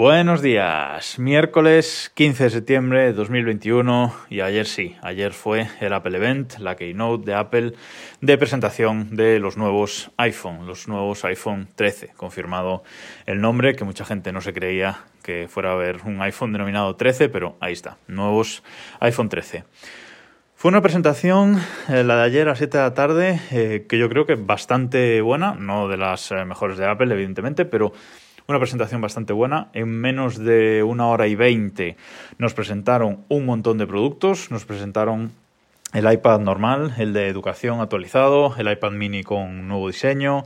Buenos días, miércoles 15 de septiembre de 2021 y ayer sí, ayer fue el Apple Event, la keynote de Apple de presentación de los nuevos iPhone, los nuevos iPhone 13, confirmado el nombre que mucha gente no se creía que fuera a haber un iPhone denominado 13, pero ahí está, nuevos iPhone 13. Fue una presentación, eh, la de ayer a 7 de la tarde, eh, que yo creo que bastante buena, no de las eh, mejores de Apple, evidentemente, pero una presentación bastante buena. En menos de una hora y veinte nos presentaron un montón de productos. Nos presentaron el iPad normal, el de educación actualizado, el iPad mini con nuevo diseño,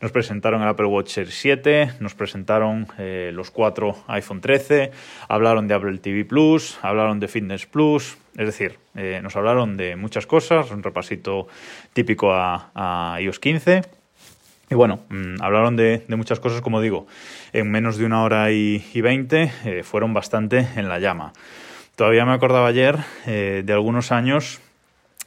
nos presentaron el Apple Watch 7, nos presentaron eh, los cuatro iPhone 13, hablaron de Apple TV Plus, hablaron de Fitness Plus, es decir, eh, nos hablaron de muchas cosas, un repasito típico a, a iOS 15. Y bueno, mm, hablaron de, muchas cosas, como digo, en menos de una hora y veinte eh, fueron bastante en la llama. Todavía me acordaba ayer eh, de algunos años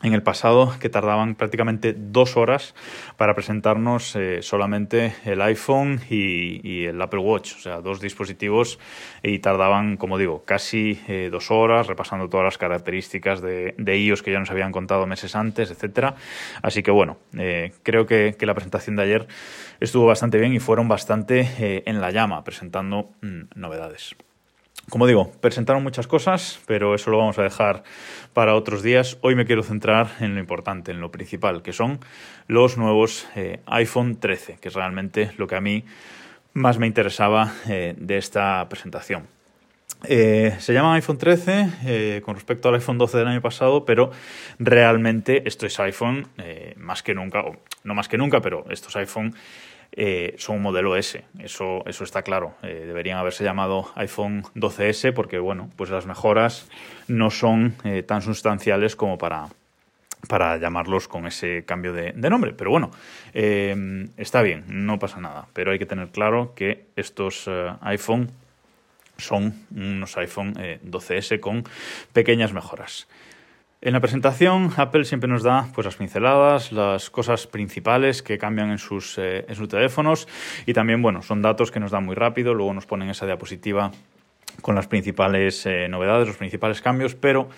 en el pasado que tardaban prácticamente dos horas para presentarnos eh, solamente el iPhone y, el Apple Watch, o sea, dos dispositivos y tardaban, como digo, casi eh, dos horas repasando todas las características de, de, iOS que ya nos habían contado meses antes, etcétera. Así que bueno, eh, creo que, la presentación de ayer estuvo bastante bien y fueron bastante en la llama presentando mm, novedades. Como digo, presentaron muchas cosas, pero eso lo vamos a dejar para otros días. Hoy me quiero centrar en lo importante, en lo principal, que son los nuevos eh, iPhone 13, que es realmente lo que a mí más me interesaba eh, de esta presentación. Eh, se llama iPhone 13 con respecto al iPhone 12 del año pasado, pero realmente esto es iPhone más que nunca, o no más que nunca, pero estos iPhone eh, son un modelo S, eso, eso está claro. Eh, deberían haberse llamado iPhone 12S porque, bueno, pues las mejoras no son eh, tan sustanciales como para, para llamarlos con ese cambio de, nombre. Pero bueno, está bien, no pasa nada. Pero hay que tener claro que estos iPhone son unos iPhone 12S con pequeñas mejoras. En la presentación, Apple siempre nos da pues, las pinceladas, las cosas principales que cambian en sus, eh, en sus teléfonos y también, bueno, son datos que nos dan muy rápido, luego nos ponen esa diapositiva con las principales eh, novedades, los principales cambios, pero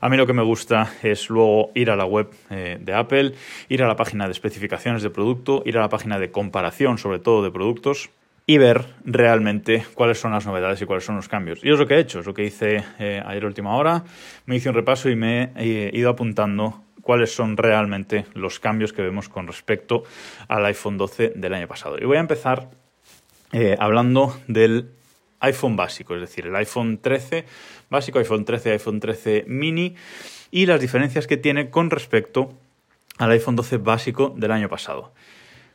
a mí lo que me gusta es luego ir a la web eh, de Apple, ir a la página de especificaciones de producto, ir a la página de comparación sobre todo de productos y ver realmente cuáles son las novedades y cuáles son los cambios. Y es lo que he hecho, es lo que hice eh, ayer última hora, me hice un repaso y me he ido apuntando cuáles son realmente los cambios que vemos con respecto al iPhone 12 del año pasado. Y voy a empezar eh, hablando del iPhone básico, es decir, el iPhone 13 básico, iPhone 13, iPhone 13 mini y las diferencias que tiene con respecto al iPhone 12 básico del año pasado.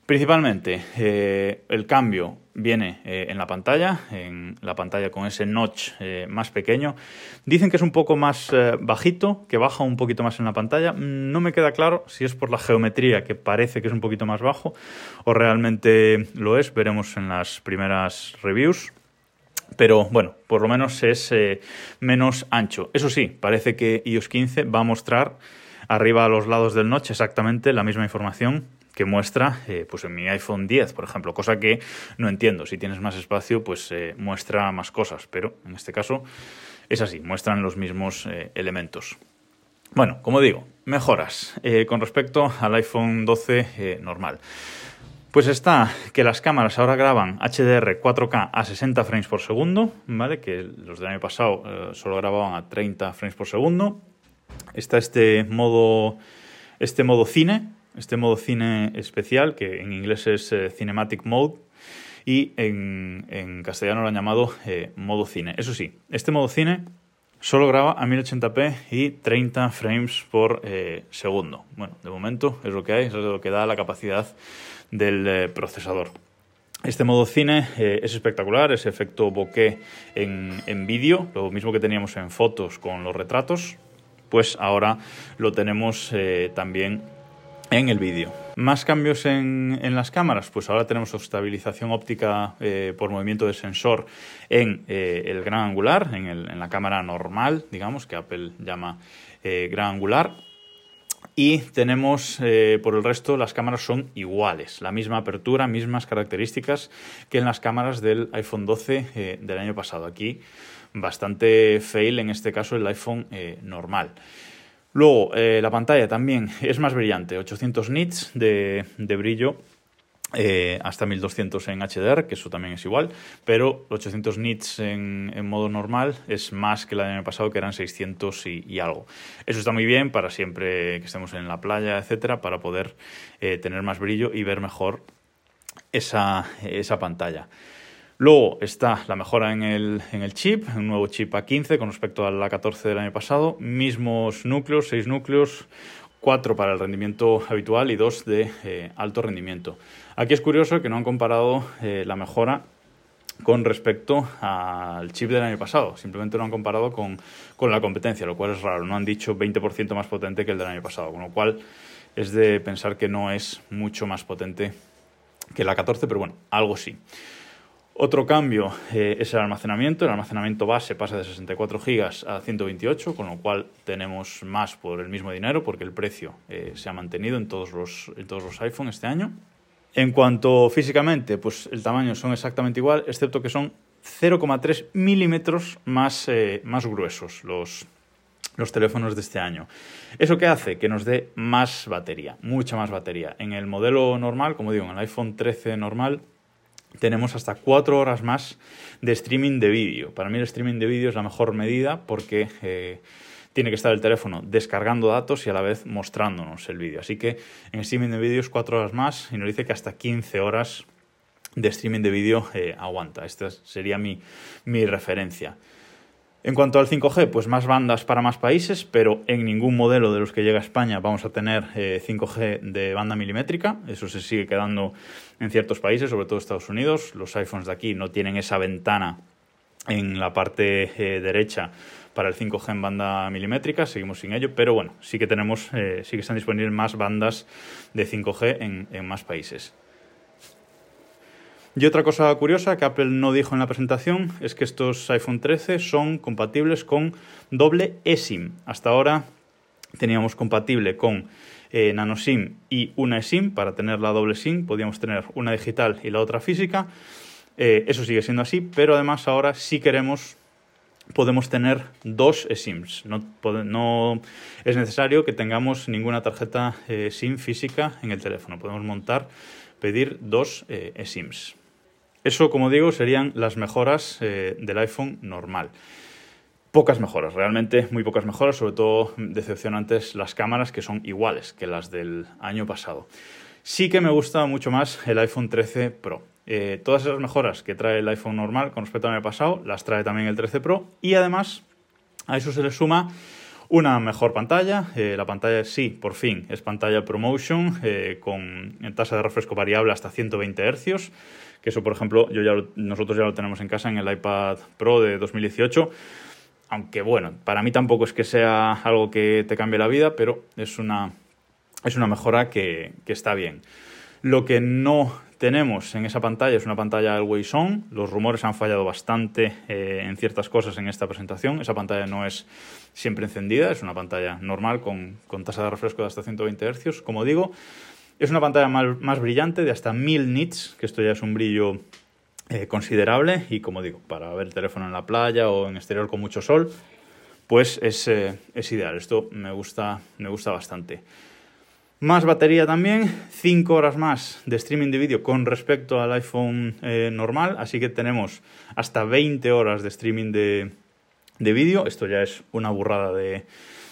Principalmente, eh, el cambio viene eh, en la pantalla, en la pantalla con ese notch eh, más pequeño. Dicen que es un poco más bajito, que baja un poquito más en la pantalla. No me queda claro si es por la geometría, que parece que es un poquito más bajo, o realmente lo es. Veremos en las primeras reviews. Pero bueno, por lo menos es menos ancho. Eso sí, parece que iOS 15 va a mostrar arriba a los lados del notch exactamente la misma información que muestra eh, pues en mi iPhone 10, por ejemplo, cosa que no entiendo. Si tienes más espacio, pues eh, muestra más cosas, pero en este caso es así, muestran los mismos eh, elementos. Bueno, como digo, mejoras con respecto al iPhone 12 normal. Pues está que las cámaras ahora graban HDR 4K a 60 frames por segundo, ¿vale? Que los del año pasado solo grababan a 30 frames por segundo. Está este modo, este modo cine, este modo cine especial, que en inglés es eh, Cinematic Mode, y en, castellano lo han llamado eh, modo cine. Eso sí, este modo cine solo graba a 1080p y 30 frames por eh, segundo. Bueno, de momento es lo que hay, es lo que da la capacidad del procesador. Este modo cine es espectacular, ese efecto bokeh en, en vídeo, lo mismo que teníamos en fotos con los retratos, pues ahora lo tenemos también en el vídeo. ¿Más cambios en, las cámaras? Pues ahora tenemos estabilización óptica eh, por movimiento de sensor en eh, el gran angular, en, la cámara normal, digamos, que Apple llama eh, gran angular. Y tenemos, por el resto, las cámaras son iguales, la misma apertura, mismas características que en las cámaras del iPhone 12 eh, del año pasado. Aquí bastante fail, en este caso el iPhone normal. Luego, la pantalla también es más brillante, 800 nits de, de brillo eh, hasta 1200 en HDR, que eso también es igual, pero 800 nits en, modo normal es más que el año pasado, que eran 600 y, algo. Eso está muy bien para siempre que estemos en la playa, etcétera, para poder eh, tener más brillo y ver mejor esa, esa pantalla. Luego está la mejora en el, en el, chip, un nuevo chip A15 con respecto a la 14 del año pasado, mismos núcleos, 6 núcleos, 4 para el rendimiento habitual y 2 de eh, alto rendimiento. Aquí es curioso que no han comparado eh, la mejora con respecto al chip del año pasado. Simplemente lo han comparado con, la competencia, lo cual es raro. No han dicho 20% más potente que el del año pasado, con lo cual es de pensar que no es mucho más potente que la 14, pero bueno, algo sí. Otro cambio eh, es el almacenamiento. El almacenamiento base pasa de 64 GB a 128, con lo cual tenemos más por el mismo dinero, porque el precio eh, se ha mantenido en todos los, en todos los iPhone este año. En cuanto físicamente, pues el tamaño son exactamente igual, excepto que son 0,3 milímetros más, eh, más gruesos los, los teléfonos de este año. ¿Eso qué hace? Que nos dé más batería, mucha más batería. En el modelo normal, como digo, en el iPhone 13 normal, tenemos hasta 4 horas más de streaming de vídeo. Para mí el streaming de vídeo es la mejor medida porque eh, tiene que estar el teléfono descargando datos y a la vez mostrándonos el vídeo. Así que en streaming de vídeo es 4 horas más y nos dice que hasta 15 horas de streaming de vídeo eh, aguanta. Esta sería mi, mi referencia. En cuanto al 5G, pues más bandas para más países, pero en ningún modelo de los que llega a España vamos a tener 5G eh, de banda milimétrica. Eso se sigue quedando en ciertos países, sobre todo Estados Unidos. Los iPhones de aquí no tienen esa ventana en la parte eh, derecha para el 5G en banda milimétrica, seguimos sin ello, pero bueno, sí que tenemos, eh, sí que están disponibles más bandas de 5G en, en más países. Y otra cosa curiosa que Apple no dijo en la presentación es que estos iPhone 13 son compatibles con doble eSIM. Hasta ahora teníamos compatible con eh, nano SIM y una eSIM. Para tener la doble SIM podíamos tener una digital y la otra física. Eh, eso sigue siendo así, pero además ahora si queremos podemos tener dos eSIMs. No, es necesario que tengamos ninguna tarjeta eh, SIM física en el teléfono. Podemos montar, pedir dos eSIMs. Eso, como digo, serían las mejoras eh, del iPhone normal. Pocas mejoras, realmente muy pocas mejoras, sobre todo decepcionantes las cámaras que son iguales que las del año pasado. Sí que me gusta mucho más el iPhone 13 Pro. Eh, todas esas mejoras que trae el iPhone normal con respecto al año pasado, las trae también el 13 Pro y además a eso se le suma una mejor pantalla, eh, la pantalla sí, por fin, es pantalla ProMotion con tasa de refresco variable hasta 120 Hz que eso, por ejemplo, yo ya nosotros ya lo tenemos en casa en el iPad Pro de 2018. Aunque bueno, para mí tampoco es que sea algo que te cambie la vida, pero es una, es una mejora que, está bien. Lo que no tenemos en esa pantalla es una pantalla Always On. Los rumores han fallado bastante eh, en ciertas cosas en esta presentación. Esa pantalla no es siempre encendida, es una pantalla normal con, tasa de refresco de hasta 120 Hz, como digo. Es una pantalla más, brillante de hasta 1000 nits, que esto ya es un brillo eh, considerable y como digo, para ver el teléfono en la playa o en exterior con mucho sol, pues es, eh, ideal. Esto me gusta, me gusta bastante. Más batería también, 5 horas más de streaming de vídeo con respecto al iPhone eh, normal, así que tenemos hasta 20 horas de streaming de, de vídeo. Esto ya es una burrada de,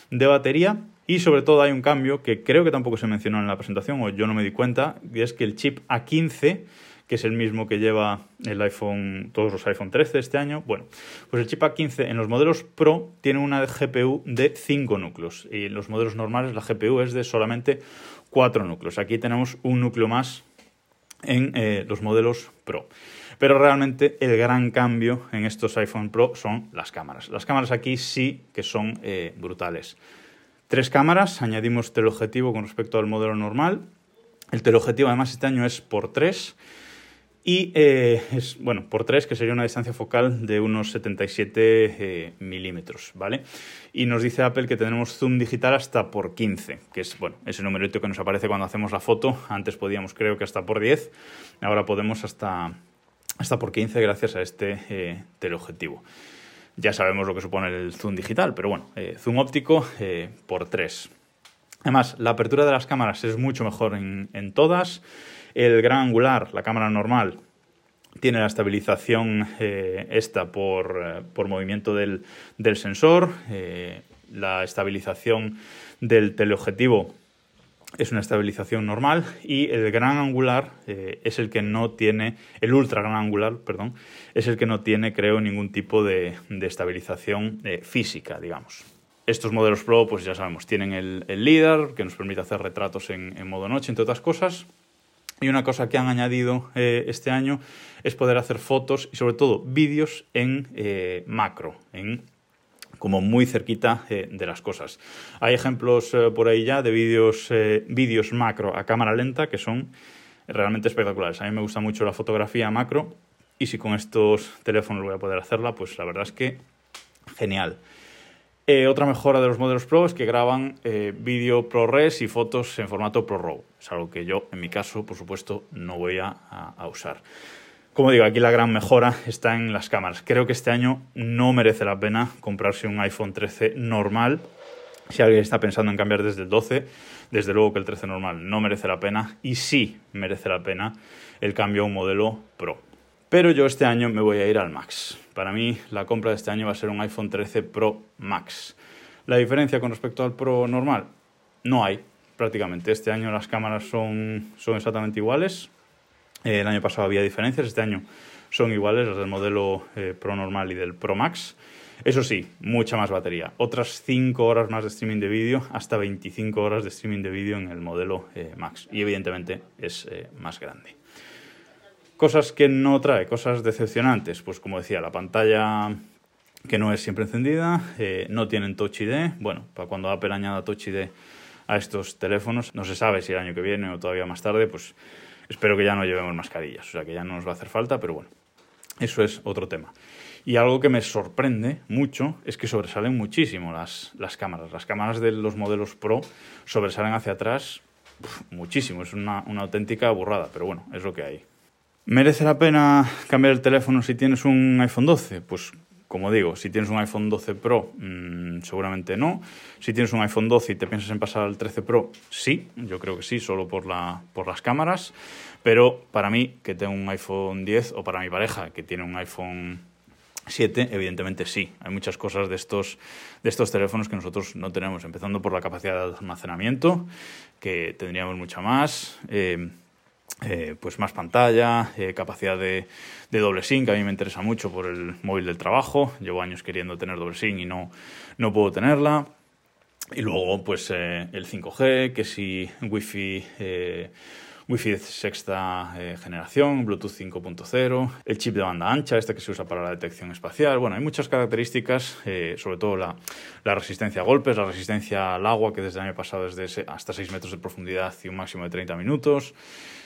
de batería. Y sobre todo hay un cambio que creo que tampoco se mencionó en la presentación o yo no me di cuenta, y es que el chip A15, que es el mismo que lleva el iPhone, todos los iPhone 13 este año, bueno, pues el chip A15 en los modelos Pro tiene una GPU de 5 núcleos y en los modelos normales la GPU es de solamente 4 núcleos. Aquí tenemos un núcleo más en eh, los modelos Pro. Pero realmente el gran cambio en estos iPhone Pro son las cámaras. Las cámaras aquí sí que son eh, brutales. Tres cámaras, añadimos teleobjetivo con respecto al modelo normal. El teleobjetivo además este año es por 3 Y eh, es, bueno, por 3, que sería una distancia focal de unos 77 eh, milímetros, ¿vale? Y nos dice Apple que tenemos zoom digital hasta por 15, que es, bueno, ese numerito que nos aparece cuando hacemos la foto. Antes podíamos, creo que hasta por 10, ahora podemos hasta, hasta por 15 gracias a este eh, teleobjetivo. Ya sabemos lo que supone el zoom digital, pero bueno, zoom óptico por 3. Además, la apertura de las cámaras es mucho mejor en, en todas. El gran angular, la cámara normal, tiene la estabilización eh, esta por, eh, por movimiento del, del sensor. Eh, la estabilización del teleobjetivo es una estabilización normal y el gran angular es el que no tiene, el ultra gran angular, perdón, es el que no tiene, creo, ningún tipo de, estabilización física, digamos. Estos modelos Pro, pues ya sabemos, tienen el, el LIDAR, que nos permite hacer retratos en, en modo noche, entre otras cosas, y una cosa que han añadido eh, este año es poder hacer fotos y sobre todo vídeos en eh, macro, en como muy cerquita eh, de las cosas. Hay ejemplos por ahí ya de vídeos, vídeos macro a cámara lenta que son realmente espectaculares. A mí me gusta mucho la fotografía macro y si con estos teléfonos voy a poder hacerla, pues la verdad es que genial. Eh, otra mejora de los modelos Pro es que graban eh, vídeo ProRes y fotos en formato ProRAW. Es algo que yo, en mi caso, por supuesto, no voy a, usar. Como digo, aquí la gran mejora está en las cámaras. Creo que este año no merece la pena comprarse un iPhone 13 normal. Si alguien está pensando en cambiar desde el 12, desde luego que el 13 normal no merece la pena y sí merece la pena el cambio a un modelo Pro. Pero yo este año me voy a ir al Max. Para mí la compra de este año va a ser un iPhone 13 Pro Max. La diferencia con respecto al Pro normal, no hay prácticamente. Este año las cámaras son, son exactamente iguales. Eh, el año pasado había diferencias, este año son iguales las del modelo eh, Pro normal y del Pro Max. Eso sí, mucha más batería. Otras 5 horas más de streaming de vídeo, hasta 25 horas de streaming de vídeo en el modelo eh, Max. Y evidentemente es más grande. Cosas que no trae, cosas decepcionantes, pues como decía, la pantalla que no es siempre encendida, eh, no tienen Touch ID. Bueno, para cuando Apple añada Touch ID a estos teléfonos, no se sabe si el año que viene o todavía más tarde, pues espero que ya no llevemos mascarillas, o sea que ya no nos va a hacer falta, pero bueno, eso es otro tema. Y algo que me sorprende mucho es que sobresalen muchísimo las, las cámaras. Las cámaras de los modelos Pro sobresalen hacia atrás muchísimo, es una, una auténtica burrada, pero bueno, es lo que hay. ¿Merece la pena cambiar el teléfono si tienes un iPhone 12? Pues como digo, si tienes un iPhone 12 Pro, mmm, seguramente no. Si tienes un iPhone 12 y te piensas en pasar al 13 Pro, sí, yo creo que sí, solo por, la, por las cámaras. Pero para mí, que tengo un iPhone 10, o para mi pareja, que tiene un iPhone 7, evidentemente sí. Hay muchas cosas de estos, de estos teléfonos que nosotros no tenemos, empezando por la capacidad de almacenamiento, que tendríamos mucha más. Eh, eh, pues más pantalla, eh, capacidad de, doble SIM, que a mí me interesa mucho por el móvil del trabajo. Llevo años queriendo tener doble SIM y no, no puedo tenerla. Y luego, pues eh, el 5G, que si Wi-Fi, Wi-Fi sexta generación, Bluetooth 5.0, el chip de banda ancha, este que se usa para la detección espacial. Bueno, hay muchas características, sobre todo la, la, resistencia a golpes, la resistencia al agua, que desde el año pasado es de hasta 6 metros de profundidad y un máximo de 30 minutos.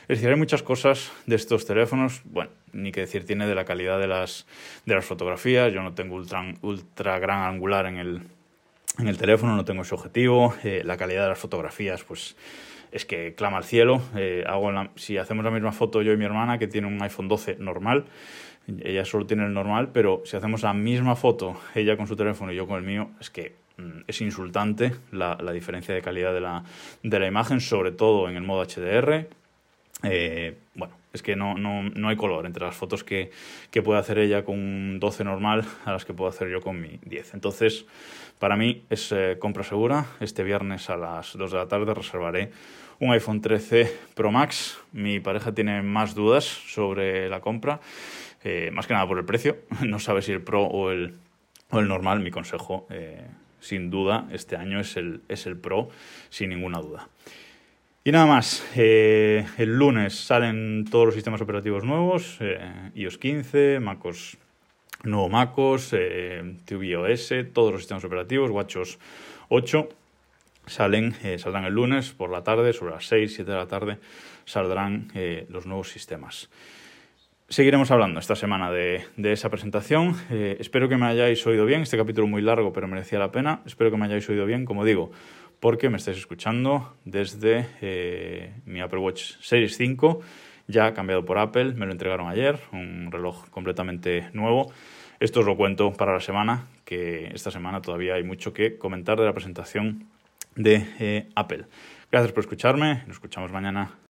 Es decir, hay muchas cosas de estos teléfonos, bueno, ni que decir tiene de la calidad de las, de las fotografías, yo no tengo ultra, ultra gran angular en el, en el teléfono, no tengo ese objetivo, eh, la calidad de las fotografías, pues es que clama al cielo. Eh, hago si hacemos la misma foto yo y mi hermana, que tiene un iPhone 12 normal, ella solo tiene el normal, pero si hacemos la misma foto, ella con su teléfono y yo con el mío, es que mm, es insultante la, diferencia de calidad de la, de la imagen, sobre todo en el modo HDR eh, bueno, es que no, no, no, hay color entre las fotos que, que, puede hacer ella con un 12 normal a las que puedo hacer yo con mi 10. Entonces, para mí es eh, compra segura. Este viernes a las 2 de la tarde reservaré un iPhone 13 Pro Max. Mi pareja tiene más dudas sobre la compra, eh, más que nada por el precio. No sabe si el Pro o el, o el normal. Mi consejo, sin duda, este año es el, es el Pro, sin ninguna duda. Y nada más, eh, el lunes salen todos los sistemas operativos nuevos, eh, iOS 15, MacOS, nuevo MacOS, eh, tvOS, todos los sistemas operativos, WatchOS 8, salen, eh, saldrán el lunes por la tarde, sobre las 6, 7 de la tarde, saldrán los nuevos sistemas. Seguiremos hablando esta semana de, esa presentación. Eh, espero que me hayáis oído bien. Este capítulo muy largo, pero merecía la pena. Espero que me hayáis oído bien, como digo, porque me estáis escuchando desde eh, mi Apple Watch Series 5, ya cambiado por Apple. Me lo entregaron ayer, un reloj completamente nuevo. Esto os lo cuento para la semana, que esta semana todavía hay mucho que comentar de la presentación de eh, Apple. Gracias por escucharme. Nos escuchamos mañana.